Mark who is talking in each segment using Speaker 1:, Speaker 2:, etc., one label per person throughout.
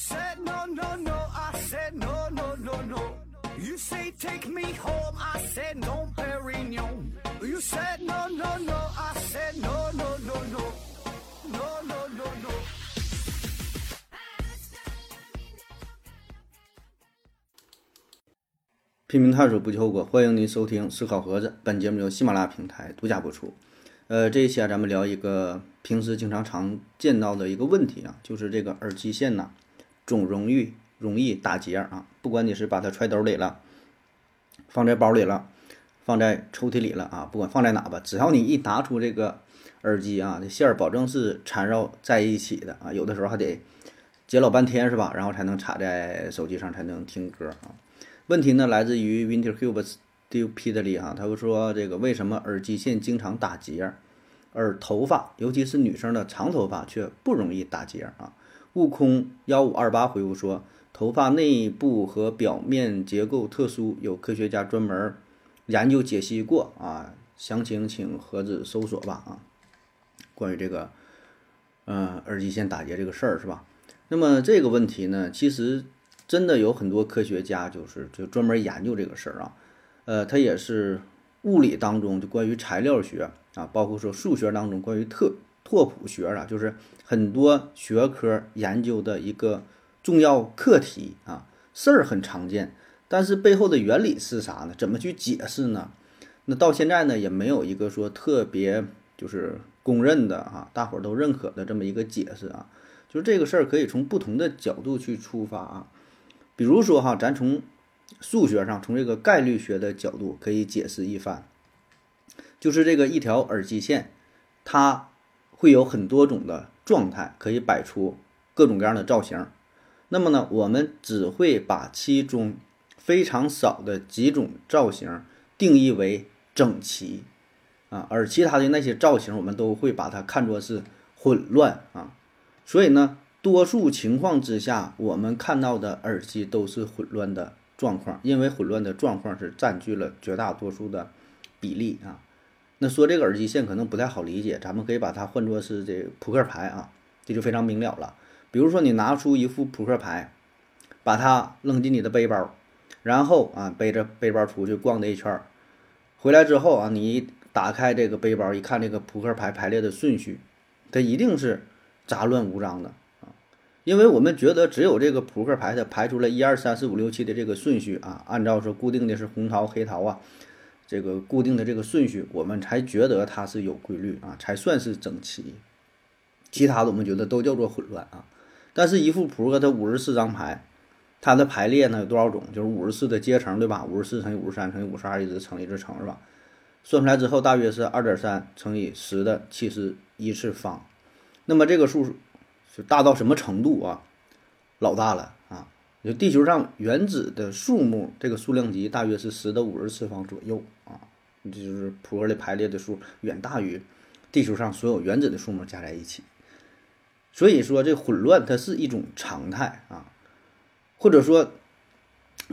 Speaker 1: said no, no, no. I said no, no, no, no. You say take me home. I said no, Perignon. You said no, no, no. I said no, no, no, no. No, no, no, no.
Speaker 2: 拼命探索，不计后果。欢迎您收听思考盒子，本节目由喜马拉雅平台独家播出。呃，这一期啊，咱们聊一个平时经常常见到的一个问题啊，就是这个耳机线呐，总容易容易打结啊。不管你是把它揣兜里了，放在包里了，放在抽屉里了啊，不管放在哪吧，只要你一拿出这个耳机啊，这线儿保证是缠绕在一起的啊，有的时候还得接老半天是吧？然后才能插在手机上，才能听歌啊。问题呢，来自于 Wintercube Stupidly 哈，他会说这个为什么耳机线经常打结，而头发，尤其是女生的长头发却不容易打结啊？悟空幺五二八回复说，头发内部和表面结构特殊，有科学家专门研究解析过啊，详情请盒子搜索吧啊。关于这个，呃，耳机线打结这个事儿是吧？那么这个问题呢，其实。真的有很多科学家就是就专门研究这个事儿啊，呃，他也是物理当中就关于材料学啊，包括说数学当中关于特拓扑学啊，就是很多学科研究的一个重要课题啊，事儿很常见，但是背后的原理是啥呢？怎么去解释呢？那到现在呢，也没有一个说特别就是公认的啊，大伙儿都认可的这么一个解释啊，就是这个事儿可以从不同的角度去出发啊。比如说哈，咱从数学上，从这个概率学的角度可以解释一番，就是这个一条耳机线，它会有很多种的状态，可以摆出各种各样的造型。那么呢，我们只会把其中非常少的几种造型定义为整齐啊，而其他的那些造型，我们都会把它看作是混乱啊。所以呢。多数情况之下，我们看到的耳机都是混乱的状况，因为混乱的状况是占据了绝大多数的比例啊。那说这个耳机线可能不太好理解，咱们可以把它换作是这扑克牌啊，这就非常明了了。比如说你拿出一副扑克牌，把它扔进你的背包，然后啊背着背包出去逛了一圈儿，回来之后啊，你打开这个背包一看，这个扑克牌排列的顺序，它一定是杂乱无章的啊。因为我们觉得只有这个扑克牌它排出了一二三四五六七的这个顺序啊，按照说固定的是红桃黑桃啊，这个固定的这个顺序，我们才觉得它是有规律啊，才算是整齐。其他的我们觉得都叫做混乱啊。但是，一副扑克它五十四张牌，它的排列呢有多少种？就是五十四的阶乘，对吧？五十四乘以五十三乘以五十二，一直乘一直乘，是吧？算出来之后，大约是二点三乘以十的七十一次方。那么这个数。就大到什么程度啊？老大了！就地球上原子的数目，这个数量级大约是十的五十次方左右啊。这就是扑克的排列的数，远大于地球上所有原子的数目加在一起。所以说，这混乱它是一种常态啊，或者说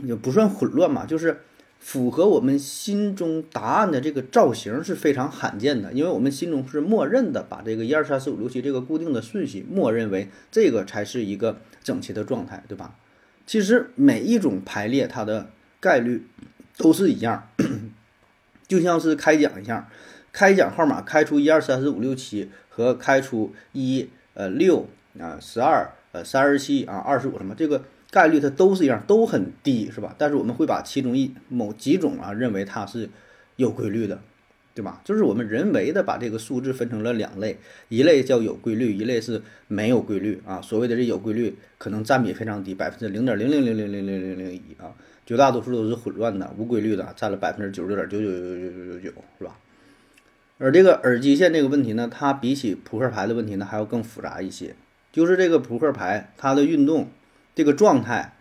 Speaker 2: 也不算混乱嘛，就是。符合我们心中答案的这个造型是非常罕见的，因为我们心中是默认的，把这个一二三四五六七这个固定的顺序默认为这个才是一个整齐的状态，对吧？其实每一种排列它的概率都是一样，就像是开奖一样，开奖号码开出一二三四五六七和开出一呃六啊十二呃三十七啊二十五什么这个。概率它都是一样，都很低，是吧？但是我们会把其中一某几种啊认为它是有规律的，对吧？就是我们人为的把这个数字分成了两类，一类叫有规律，一类是没有规律啊。所谓的这有规律，可能占比非常低，百分之零点零零零零零零零零一啊，绝大多数都是混乱的、无规律的，占了百分之九十九点九九九九九九九，是吧？而这个耳机线这个问题呢，它比起扑克牌的问题呢还要更复杂一些，就是这个扑克牌它的运动。这个状态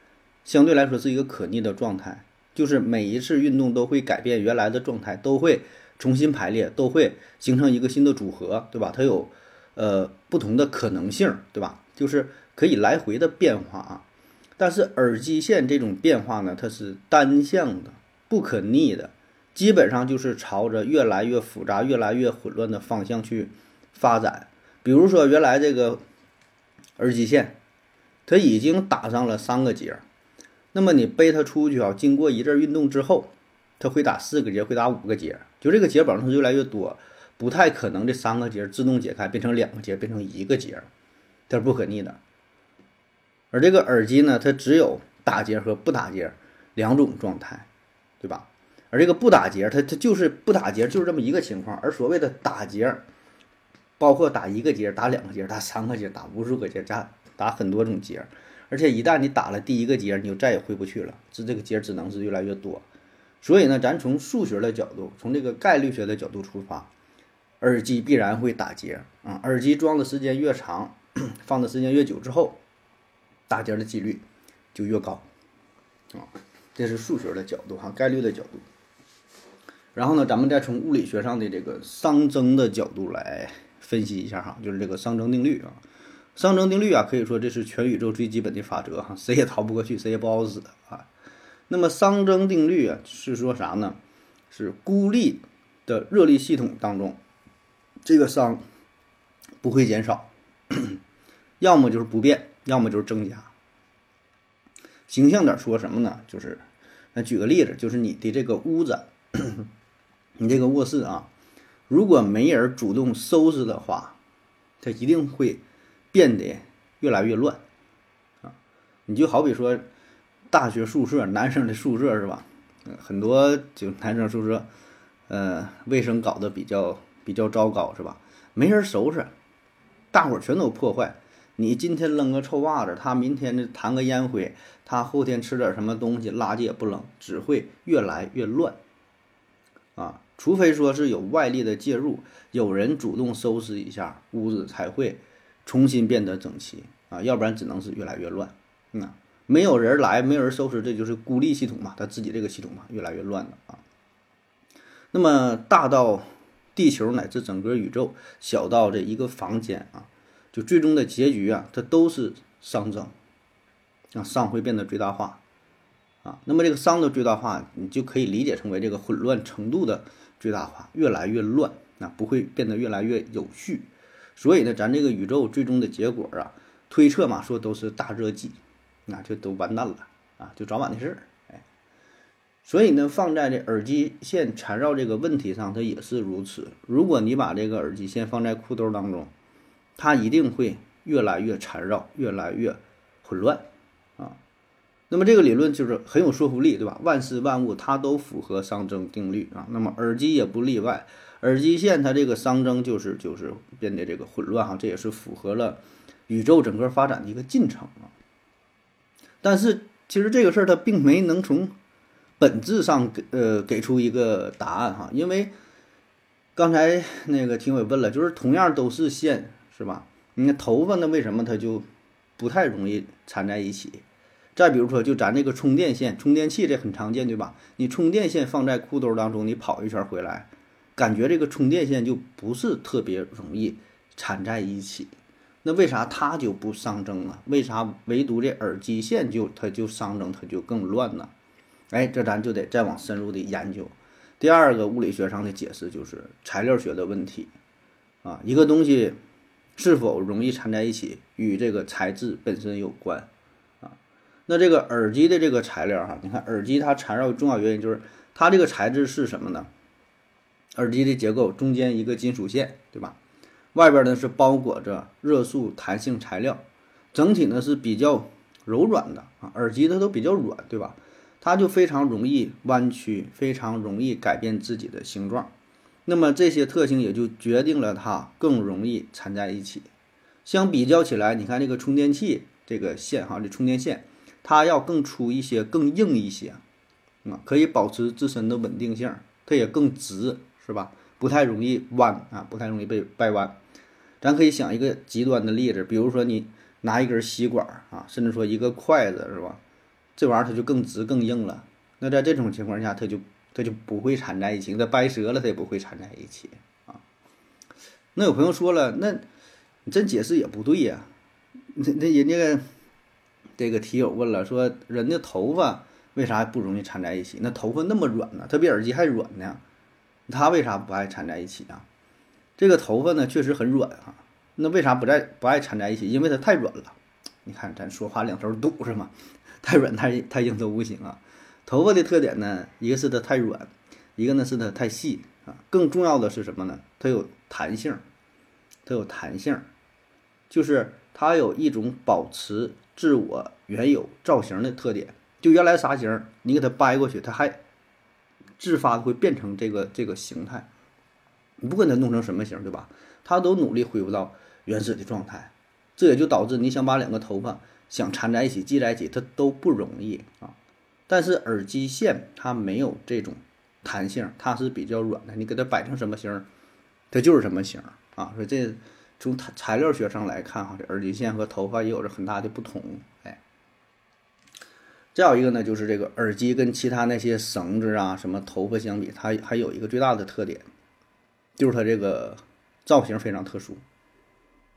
Speaker 2: 相对来说是一个可逆的状态，就是每一次运动都会改变原来的状态，都会重新排列，都会形成一个新的组合，对吧？它有呃不同的可能性，对吧？就是可以来回的变化啊。但是耳机线这种变化呢，它是单向的、不可逆的，基本上就是朝着越来越复杂、越来越混乱的方向去发展。比如说，原来这个耳机线。它已经打上了三个结，那么你背它出去啊，经过一阵运动之后，它会打四个结，会打五个结，就这个结绑是越来越多，不太可能这三个结自动解开变成两个结，变成一个结，它是不可逆的。而这个耳机呢，它只有打结和不打结两种状态，对吧？而这个不打结，它它就是不打结，就是这么一个情况。而所谓的打结，包括打一个结、打两个结、打三个结、打无数个结、打打很多种结。而且一旦你打了第一个结，你就再也回不去了，这这个结只能是越来越多。所以呢，咱从数学的角度，从这个概率学的角度出发，耳机必然会打结啊。耳机装的时间越长，放的时间越久之后，打结的几率就越高啊。这是数学的角度哈，概率的角度。然后呢，咱们再从物理学上的这个熵增的角度来分析一下哈，就是这个熵增定律啊。熵增定律啊，可以说这是全宇宙最基本的法则哈，谁也逃不过去，谁也不好使啊。那么熵增定律啊，是说啥呢？是孤立的热力系统当中，这个熵不会减少，要么就是不变，要么就是增加。形象点说什么呢？就是，那举个例子，就是你的这个屋子。你这个卧室啊，如果没人主动收拾的话，它一定会变得越来越乱啊！你就好比说大学宿舍，男生的宿舍是吧？很多就男生宿舍，呃，卫生搞得比较比较糟糕是吧？没人收拾，大伙儿全都破坏。你今天扔个臭袜子，他明天就弹个烟灰，他后天吃点什么东西，垃圾也不扔，只会越来越乱啊！除非说是有外力的介入，有人主动收拾一下屋子，才会重新变得整齐啊，要不然只能是越来越乱。那没有人来，没有人收拾，这就是孤立系统嘛，他自己这个系统嘛，越来越乱了啊。那么大到地球乃至整个宇宙，小到这一个房间啊，就最终的结局啊，它都是熵增，啊，熵会变得最大化啊。那么这个熵的最大化，你就可以理解成为这个混乱程度的。最大化越来越乱，那不会变得越来越有序。所以呢，咱这个宇宙最终的结果啊，推测嘛，说都是大热季，那就都完蛋了啊，就早晚的事儿。哎，所以呢，放在这耳机线缠绕这个问题上，它也是如此。如果你把这个耳机线放在裤兜当中，它一定会越来越缠绕，越来越混乱啊。那么这个理论就是很有说服力，对吧？万事万物它都符合熵增定律啊。那么耳机也不例外，耳机线它这个熵增就是就是变得这个混乱哈，这也是符合了宇宙整个发展的一个进程啊。但是其实这个事儿它并没能从本质上给呃给出一个答案哈，因为刚才那个听伟问了，就是同样都是线是吧？你看头发那为什么它就不太容易缠在一起？再比如说，就咱这个充电线、充电器，这很常见，对吧？你充电线放在裤兜当中，你跑一圈回来，感觉这个充电线就不是特别容易缠在一起。那为啥它就不熵增呢？为啥唯独这耳机线就它就熵增，它就更乱呢？哎，这咱就得再往深入的研究。第二个物理学上的解释就是材料学的问题啊，一个东西是否容易缠在一起，与这个材质本身有关啊。那这个耳机的这个材料哈，你看耳机它缠绕重要原因就是它这个材质是什么呢？耳机的结构中间一个金属线，对吧？外边呢是包裹着热塑弹性材料，整体呢是比较柔软的啊。耳机它都比较软，对吧？它就非常容易弯曲，非常容易改变自己的形状。那么这些特性也就决定了它更容易缠在一起。相比较起来，你看这个充电器这个线哈，这充电线。它要更粗一些，更硬一些，啊，可以保持自身的稳定性，它也更直，是吧？不太容易弯啊，不太容易被掰弯。咱可以想一个极端的例子，比如说你拿一根吸管啊，甚至说一个筷子，是吧？这玩意儿它就更直更硬了。那在这种情况下，它就它就不会缠在一起，它掰折了它也不会缠在一起啊。那有朋友说了，那你这解释也不对呀，那那人家。这个题友问了，说人的头发为啥不容易缠在一起？那头发那么软呢？它比耳机还软呢，它为啥不爱缠在一起啊？这个头发呢确实很软啊，那为啥不在不爱缠在一起？因为它太软了，你看咱说话两头堵是吗？太软太太硬都不行啊。头发的特点呢，一个是它太软，一个呢是它太细啊。更重要的是什么呢？它有弹性，它有弹性，就是它有一种保持自我原有造型的特点。就原来啥型，你给它掰过去，它还自发的会变成这个这个形态。你不管它弄成什么型，对吧？它都努力恢复到原始的状态。这也就导致你想把两个头发想缠在一起、系在一起，它都不容易啊。但是耳机线它没有这种弹性，它是比较软的。你给它摆成什么型，它就是什么型啊。所以这从材料学上来看哈，这耳机线和头发也有着很大的不同。哎，再有一个呢，就是这个耳机跟其他那些绳子啊、什么头发相比，它还有一个最大的特点，就是它这个造型非常特殊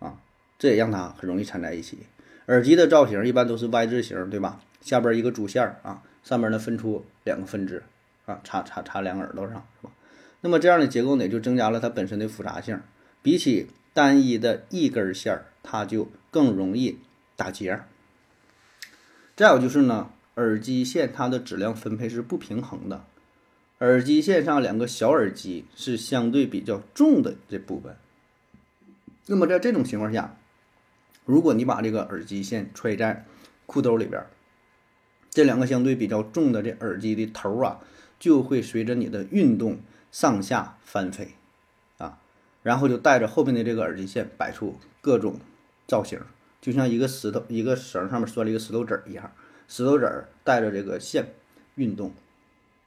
Speaker 2: 啊。这也让它很容易缠在一起。耳机的造型一般都是 Y 字形，对吧？下边一个主线儿啊，上面呢分出两个分支啊，插插插两个耳朵上，是吧？那么这样的结构呢，就增加了它本身的复杂性。比起单一的一根线儿，它就更容易打结。再有就是呢，耳机线它的质量分配是不平衡的。耳机线上两个小耳机是相对比较重的这部分。那么在这种情况下，如果你把这个耳机线揣在裤兜里边，这两个相对比较重的这耳机的头啊，就会随着你的运动上下翻飞，啊，然后就带着后面的这个耳机线摆出各种造型，就像一个石头一个绳上面拴了一个石头子儿一样，石头子儿带着这个线运动。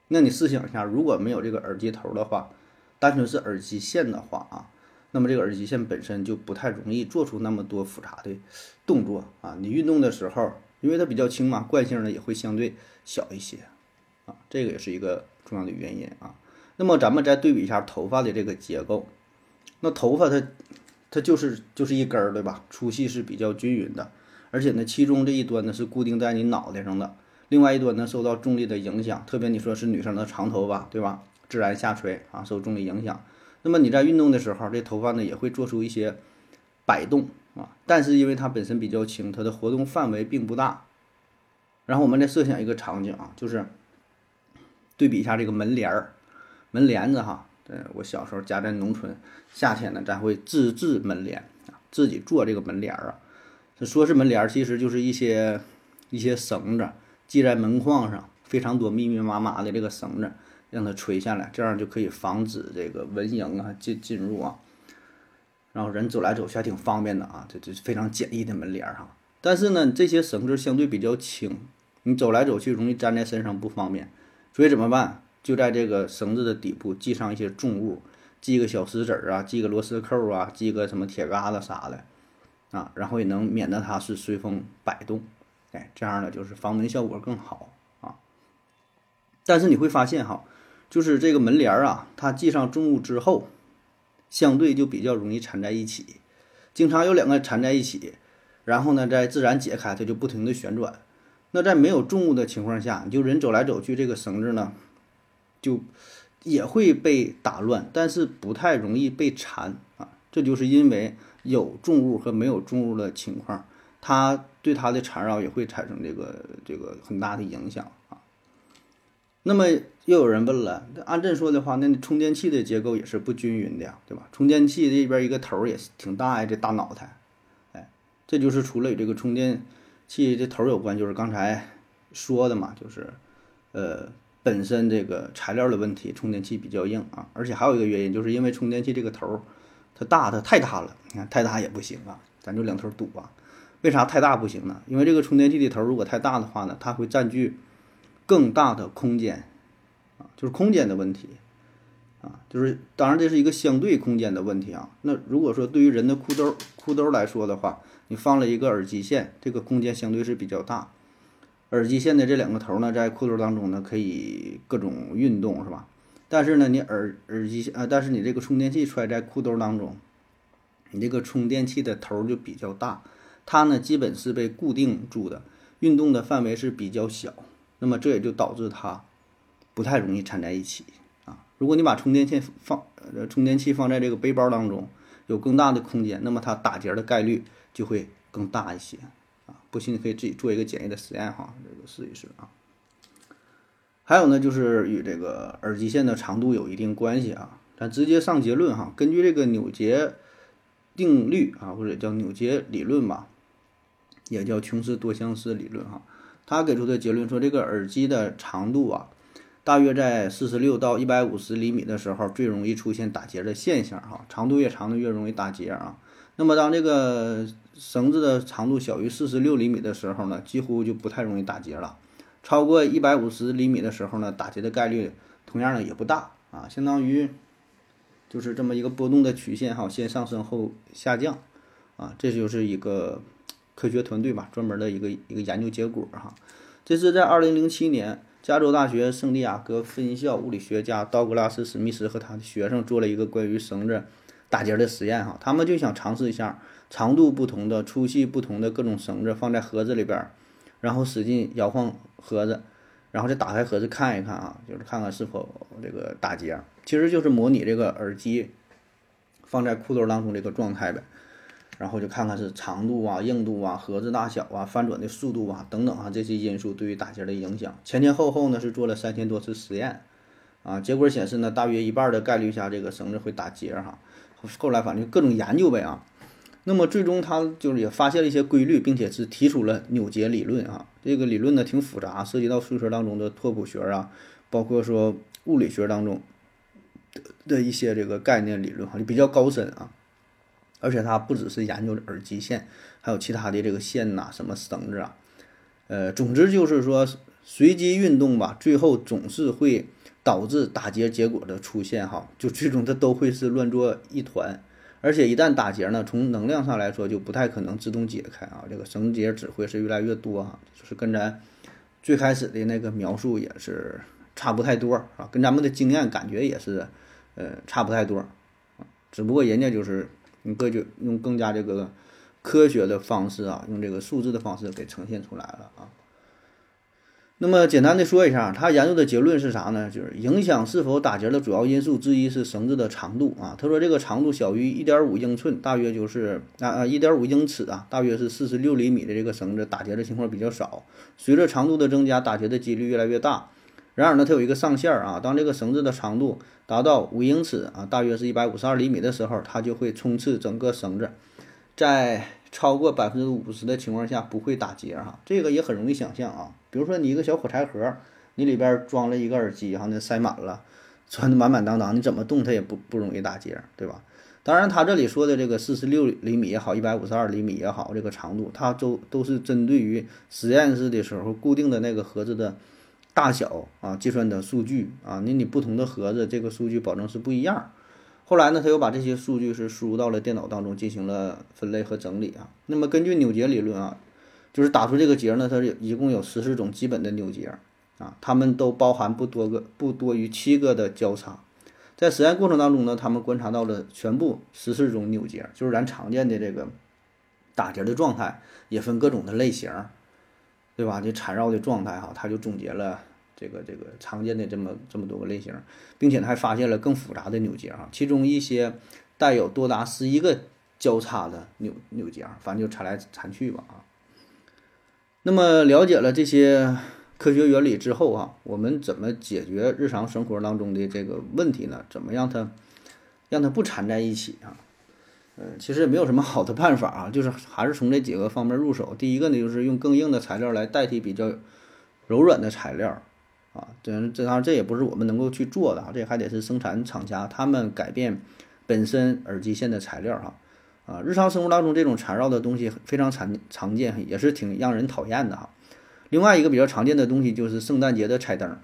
Speaker 2: 那你试想一下，如果没有这个耳机头的话，单纯是耳机线的话啊。那么这个耳机线本身就不太容易做出那么多复杂的动作啊！你运动的时候，因为它比较轻嘛，惯性呢也会相对小一些啊，这个也是一个重要的原因啊。那么咱们再对比一下头发的这个结构，那头发它它就是就是一根儿对吧？粗细是比较均匀的，而且呢，其中这一端呢是固定在你脑袋上的，另外一端呢受到重力的影响，特别你说是女生的长头发对吧？自然下垂啊，受重力影响。那么你在运动的时候，这头发呢也会做出一些摆动啊，但是因为它本身比较轻，它的活动范围并不大。然后我们再设想一个场景啊，就是对比一下这个门帘儿、门帘子哈。呃，我小时候家在农村，夏天呢咱会自制门帘啊，自己做这个门帘儿啊。这说是门帘儿，其实就是一些一些绳子系在门框上，非常多密密麻麻的这个绳子。让它垂下来，这样就可以防止这个蚊蝇啊进进入啊，然后人走来走去还挺方便的啊，这这非常简易的门帘哈。但是呢，这些绳子相对比较轻，你走来走去容易粘在身上不方便，所以怎么办？就在这个绳子的底部系上一些重物，系个小石子儿啊，系个螺丝扣啊，系个什么铁疙瘩啥的啊，然后也能免得它是随风摆动，哎，这样呢就是防蚊效果更好啊。但是你会发现哈。就是这个门帘啊，它系上重物之后，相对就比较容易缠在一起，经常有两个缠在一起，然后呢再自然解开，它就不停的旋转。那在没有重物的情况下，就人走来走去，这个绳子呢，就也会被打乱，但是不太容易被缠啊。这就是因为有重物和没有重物的情况，它对它的缠绕也会产生这个这个很大的影响啊。那么又有人问了，按这说的话，那充电器的结构也是不均匀的呀，对吧？充电器这边一个头也是挺大呀，这大脑袋，哎，这就是除了与这个充电器这头有关，就是刚才说的嘛，就是呃本身这个材料的问题，充电器比较硬啊，而且还有一个原因，就是因为充电器这个头它大，它太大了，你看太大也不行啊，咱就两头堵啊。为啥太大不行呢？因为这个充电器的头如果太大的话呢，它会占据。更大的空间，啊，就是空间的问题，啊，就是当然这是一个相对空间的问题啊。那如果说对于人的裤兜裤兜来说的话，你放了一个耳机线，这个空间相对是比较大。耳机线的这两个头呢，在裤兜当中呢，可以各种运动，是吧？但是呢，你耳耳机呃，但是你这个充电器揣在裤兜当中，你这个充电器的头就比较大，它呢基本是被固定住的，运动的范围是比较小。那么这也就导致它不太容易缠在一起啊。如果你把充电线放呃充电器放在这个背包当中，有更大的空间，那么它打结的概率就会更大一些啊。不信你可以自己做一个简易的实验哈，这个试一试啊。还有呢，就是与这个耳机线的长度有一定关系啊。咱直接上结论哈，根据这个扭结定律啊，或者叫扭结理论吧，也叫琼斯多相似理论哈。他给出的结论说，这个耳机的长度啊，大约在四十六到一百五十厘米的时候，最容易出现打结的现象哈。长度越长的越容易打结啊。那么当这个绳子的长度小于四十六厘米的时候呢，几乎就不太容易打结了。超过一百五十厘米的时候呢，打结的概率同样呢也不大啊，相当于。就是这么一个波动的曲线哈，先上升后下降，啊，这就是一个科学团队吧，专门的一个一个研究结果哈。这是在二零零七年，加州大学圣地亚哥分校物理学家道格拉斯·史密斯和他的学生做了一个关于绳子打结的实验哈。他们就想尝试一下长度不同的、粗细不同的各种绳子放在盒子里边，然后使劲摇晃盒子。然后再打开盒子看一看啊，就是看看是否这个打结，其实就是模拟这个耳机放在裤兜当中这个状态呗。然后就看看是长度啊、硬度啊、盒子大小啊、翻转的速度啊等等啊这些因素对于打结的影响。前前后后呢是做了三千多次实验啊，结果显示呢大约一半的概率下这个绳子会打结哈。后来反正各种研究呗啊。那么最终他就是也发现了一些规律，并且是提出了扭结理论啊。这个理论呢挺复杂，涉及到数学当中的拓扑学啊，包括说物理学当中的一些这个概念理论哈，就比较高深啊。而且它不只是研究耳机线，还有其他的这个线呐，什么绳子啊。呃，总之就是说随机运动吧，最后总是会导致打结结果的出现哈，就最终它都会是乱作一团。而且一旦打结呢，从能量上来说就不太可能自动解开啊，这个绳结只会是越来越多哈，就是跟咱最开始的那个描述也是差不太多啊，跟咱们的经验感觉也是呃差不太多，只不过人家就是用更就用更加这个科学的方式啊，用这个数字的方式给呈现出来了啊。那么简单的说一下，他研究的结论是啥呢？就是影响是否打结的主要因素之一是绳子的长度啊。他说这个长度小于一点五英寸，大约就是啊啊一点五英尺啊，大约是四十六厘米的这个绳子打结的情况比较少。随着长度的增加，打结的几率越来越大。然而呢，它有一个上限啊，当这个绳子的长度达到五英尺啊，大约是一百五十二厘米的时候，它就会冲刺整个绳子，在。超过百分之五十的情况下不会打结哈，这个也很容易想象啊。比如说你一个小火柴盒，你里边装了一个耳机哈，那塞满了，装的满满当当，你怎么动它也不不容易打结，对吧？当然他这里说的这个四十六厘米也好，一百五十二厘米也好，这个长度它都都是针对于实验室的时候固定的那个盒子的大小啊计算的数据啊，那你不同的盒子这个数据保证是不一样。后来呢，他又把这些数据是输入到了电脑当中进行了分类和整理啊。那么根据扭结理论啊，就是打出这个结呢，它是一共有十四种基本的扭结啊，它们都包含不多个不多于七个的交叉。在实验过程当中呢，他们观察到了全部十四种扭结，就是咱常见的这个打结的状态，也分各种的类型，对吧？这缠绕的状态哈，它就总结了。这个这个常见的这么这么多个类型，并且还发现了更复杂的扭结啊，其中一些带有多达十一个交叉的扭扭结，反正就缠来缠去吧啊。那么了解了这些科学原理之后啊，我们怎么解决日常生活当中的这个问题呢？怎么让它让它不缠在一起啊？嗯，其实也没有什么好的办法啊，就是还是从这几个方面入手。第一个呢，就是用更硬的材料来代替比较柔软的材料。啊，这这当然这也不是我们能够去做的啊，这还得是生产厂家他们改变本身耳机线的材料哈。啊，日常生活当中这种缠绕的东西非常常常见，也是挺让人讨厌的哈。另外一个比较常见的东西就是圣诞节的彩灯，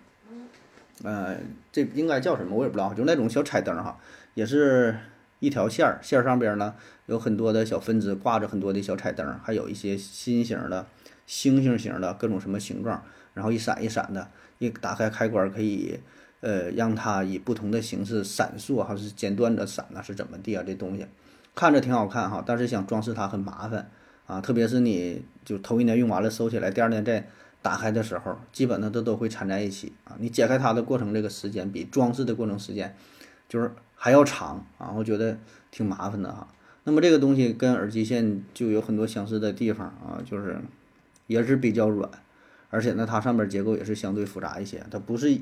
Speaker 2: 呃，这应该叫什么我也不知道，就那种小彩灯哈，也是一条线儿，线上边呢有很多的小分支，挂着很多的小彩灯，还有一些心形的、星星形的各种什么形状，然后一闪一闪的。一打开开关可以，呃，让它以不同的形式闪烁，还是间断的闪呢？是怎么地啊？这东西看着挺好看哈，但是想装饰它很麻烦啊。特别是你就头一年用完了收起来，第二年再打开的时候，基本上它都会缠在一起啊。你解开它的过程这个时间比装饰的过程时间就是还要长啊，我觉得挺麻烦的哈。那么这个东西跟耳机线就有很多相似的地方啊，就是也是比较软，而且呢，它上面结构也是相对复杂一些，它不是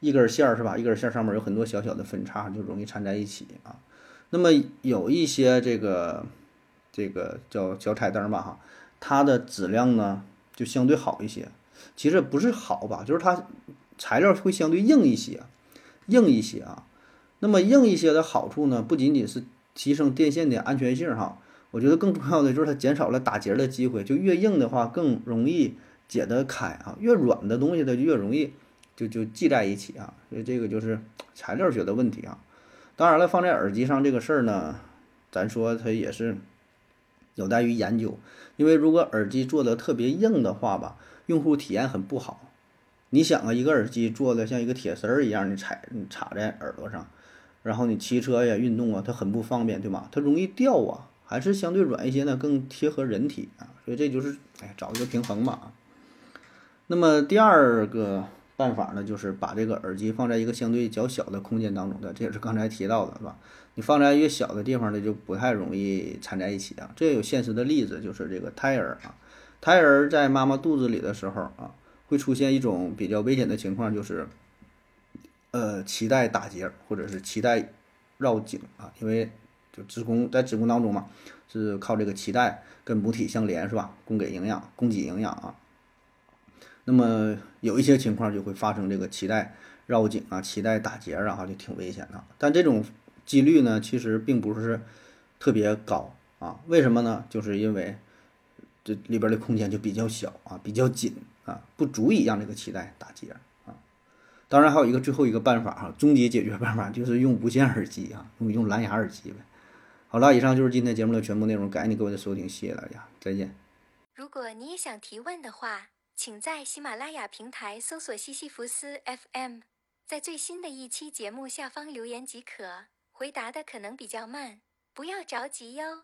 Speaker 2: 一根线儿是吧？一根线上面有很多小小的分叉，就容易缠在一起啊。那么有一些这个这个叫小彩灯吧哈，它的质量呢就相对好一些。其实不是好吧，就是它材料会相对硬一些，硬一些啊。那么硬一些的好处呢，不仅仅是提升电线的安全性哈，我觉得更重要的就是它减少了打结的机会。就越硬的话更容易解得开啊，越软的东西它就越容易就就系在一起啊。所以这个就是材料学的问题啊。当然了，放在耳机上这个事儿呢，咱说它也是有待于研究，因为如果耳机做的特别硬的话吧，用户体验很不好。你想啊，一个耳机做的像一个铁丝儿一样，你踩插在耳朵上。然后你骑车呀、运动啊，它很不方便，对吧？它容易掉啊，还是相对软一些呢，更贴合人体啊。所以这就是，哎，找一个平衡嘛。那么第二个办法呢，就是把这个耳机放在一个相对较小的空间当中的，这也是刚才提到的，是吧？你放在越小的地方呢，就不太容易缠在一起啊。这有现实的例子，就是这个胎儿啊，胎儿在妈妈肚子里的时候啊，会出现一种比较危险的情况，就是。呃，脐带打结或者是脐带绕颈啊，因为就子宫在子宫当中嘛，是靠这个脐带跟母体相连，是吧？供给营养，供给营养啊。那么有一些情况就会发生这个脐带绕颈啊，脐带打结啊，就挺危险的。但这种几率呢，其实并不是特别高啊。为什么呢？就是因为这里边的空间就比较小啊，比较紧啊，不足以让这个脐带打结。当然还有一个最后一个办法哈，终极解决办法就是用无线耳机啊，用 用蓝牙耳机呗。好了，以上就是今天节目的全部内容，感谢你各位的收听，谢谢大家，再见。
Speaker 3: 如果你也想提问的话，请在喜马拉雅平台搜索西西弗斯 FM，在最新的一期节目下方留言即可，回答的可能比较慢，不要着急哟。